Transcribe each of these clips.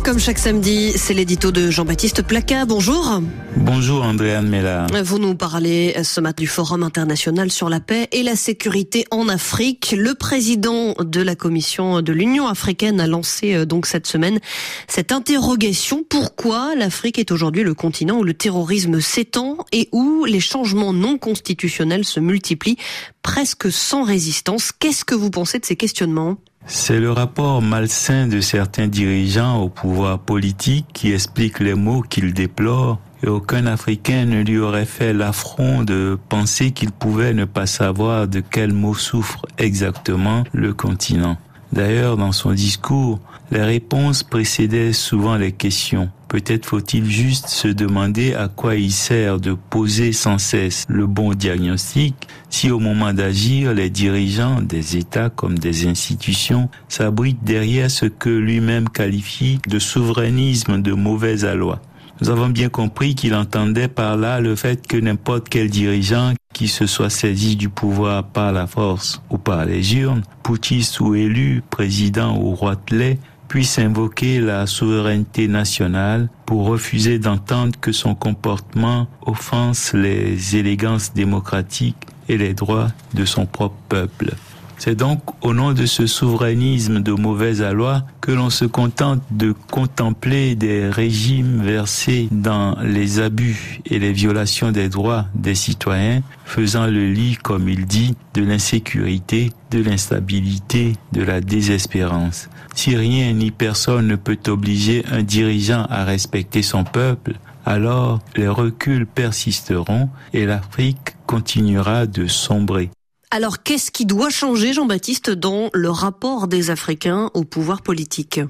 suite, comme chaque samedi, c'est l'édito de Jean-Baptiste Placa. Bonjour. Bonjour Andréane Mella. Vous nous parlez ce matin du Forum international sur la paix et la sécurité en Afrique. Le président de la Commission de l'Union africaine a lancé euh, donc cette semaine cette interrogation. Pourquoi l'Afrique est aujourd'hui le continent où le terrorisme s'étend et où les changements non constitutionnels se multiplient presque sans résistance? Qu'est-ce que vous pensez de ces questionnements? C'est le rapport malsain de certains dirigeants au pouvoir politique qui explique les mots qu'ils déplorent et aucun Africain ne lui aurait fait l'affront de penser qu'il pouvait ne pas savoir de quels mots souffre exactement le continent. D'ailleurs, dans son discours, les réponses précédaient souvent les questions. Peut-être faut-il juste se demander à quoi il sert de poser sans cesse le bon diagnostic si au moment d'agir, les dirigeants des États comme des institutions s'abritent derrière ce que lui-même qualifie de souverainisme de mauvaise aloi. Nous avons bien compris qu'il entendait par là le fait que n'importe quel dirigeant qui se soit saisi du pouvoir par la force ou par les urnes, putschiste ou élu, président ou roi de puisse invoquer la souveraineté nationale pour refuser d'entendre que son comportement offense les élégances démocratiques et les droits de son propre peuple. C'est donc au nom de ce souverainisme de mauvaise aloi que l'on se contente de contempler des régimes versés dans les abus et les violations des droits des citoyens, faisant le lit, comme il dit, de l'insécurité, de l'instabilité, de la désespérance. Si rien ni personne ne peut obliger un dirigeant à respecter son peuple, alors les reculs persisteront et l'Afrique continuera de sombrer. Alors qu'est-ce qui doit changer, Jean-Baptiste, dans le rapport des Africains au pouvoir politique?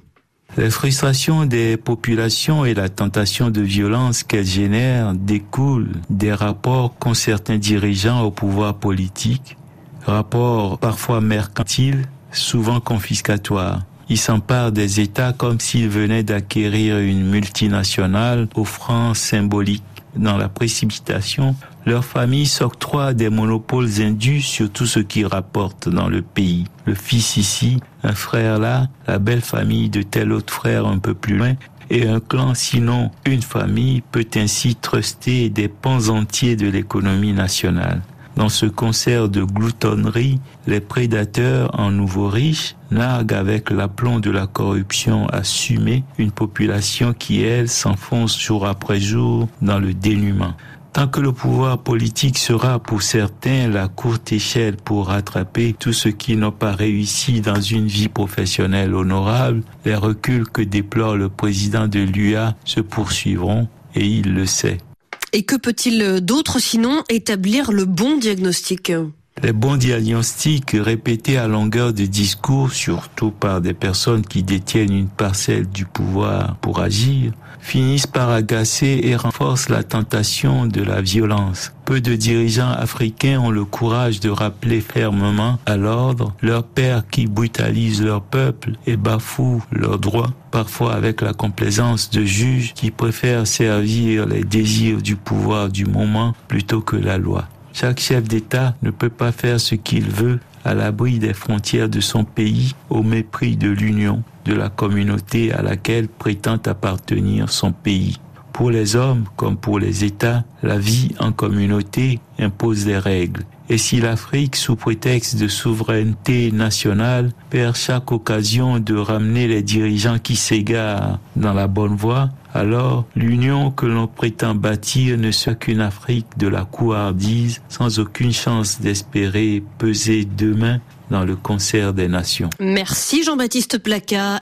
Les frustrations des populations et la tentation de violence qu'elles génèrent découlent des rapports qu'ont certains dirigeants au pouvoir politique, rapports parfois mercantiles, souvent confiscatoires. Ils s'emparent des États comme s'ils venaient d'acquérir une multinationale offrant symbolique dans la précipitation, leur famille s'octroie des monopoles indus sur tout ce qui rapporte dans le pays. Le fils ici, un frère là, la belle famille de tel autre frère un peu plus loin, et un clan, sinon une famille, peut ainsi truster des pans entiers de l'économie nationale. Dans ce concert de gloutonnerie, les prédateurs en nouveaux riches narguent avec l'aplomb de la corruption assumée une population qui, elle, s'enfonce jour après jour dans le dénuement. Tant que le pouvoir politique sera pour certains la courte échelle pour rattraper tout ce qui n'a pas réussi dans une vie professionnelle honorable, les reculs que déplore le président de l'UA se poursuivront et il le sait. Et que peut-il d'autre sinon établir le bon diagnostic? Les bons diagnostics répétés à longueur de discours, surtout par des personnes qui détiennent une parcelle du pouvoir pour agir, finissent par agacer et renforcent la tentation de la violence. Peu de dirigeants africains ont le courage de rappeler fermement à l'ordre leurs pères qui brutalisent leur peuple et bafouent leurs droits, parfois avec la complaisance de juges qui préfèrent servir les désirs du pouvoir du moment plutôt que la loi. Chaque chef d'État ne peut pas faire ce qu'il veut à l'abri des frontières de son pays au mépris de l'Union, de la communauté à laquelle prétend appartenir son pays. Pour les hommes comme pour les États, la vie en communauté impose des règles. Et si l'Afrique, sous prétexte de souveraineté nationale, perd chaque occasion de ramener les dirigeants qui s'égarent dans la bonne voie, alors l'union que l'on prétend bâtir ne sera qu'une Afrique de la couardise, sans aucune chance d'espérer peser demain dans le concert des nations. Merci Jean-Baptiste Placa.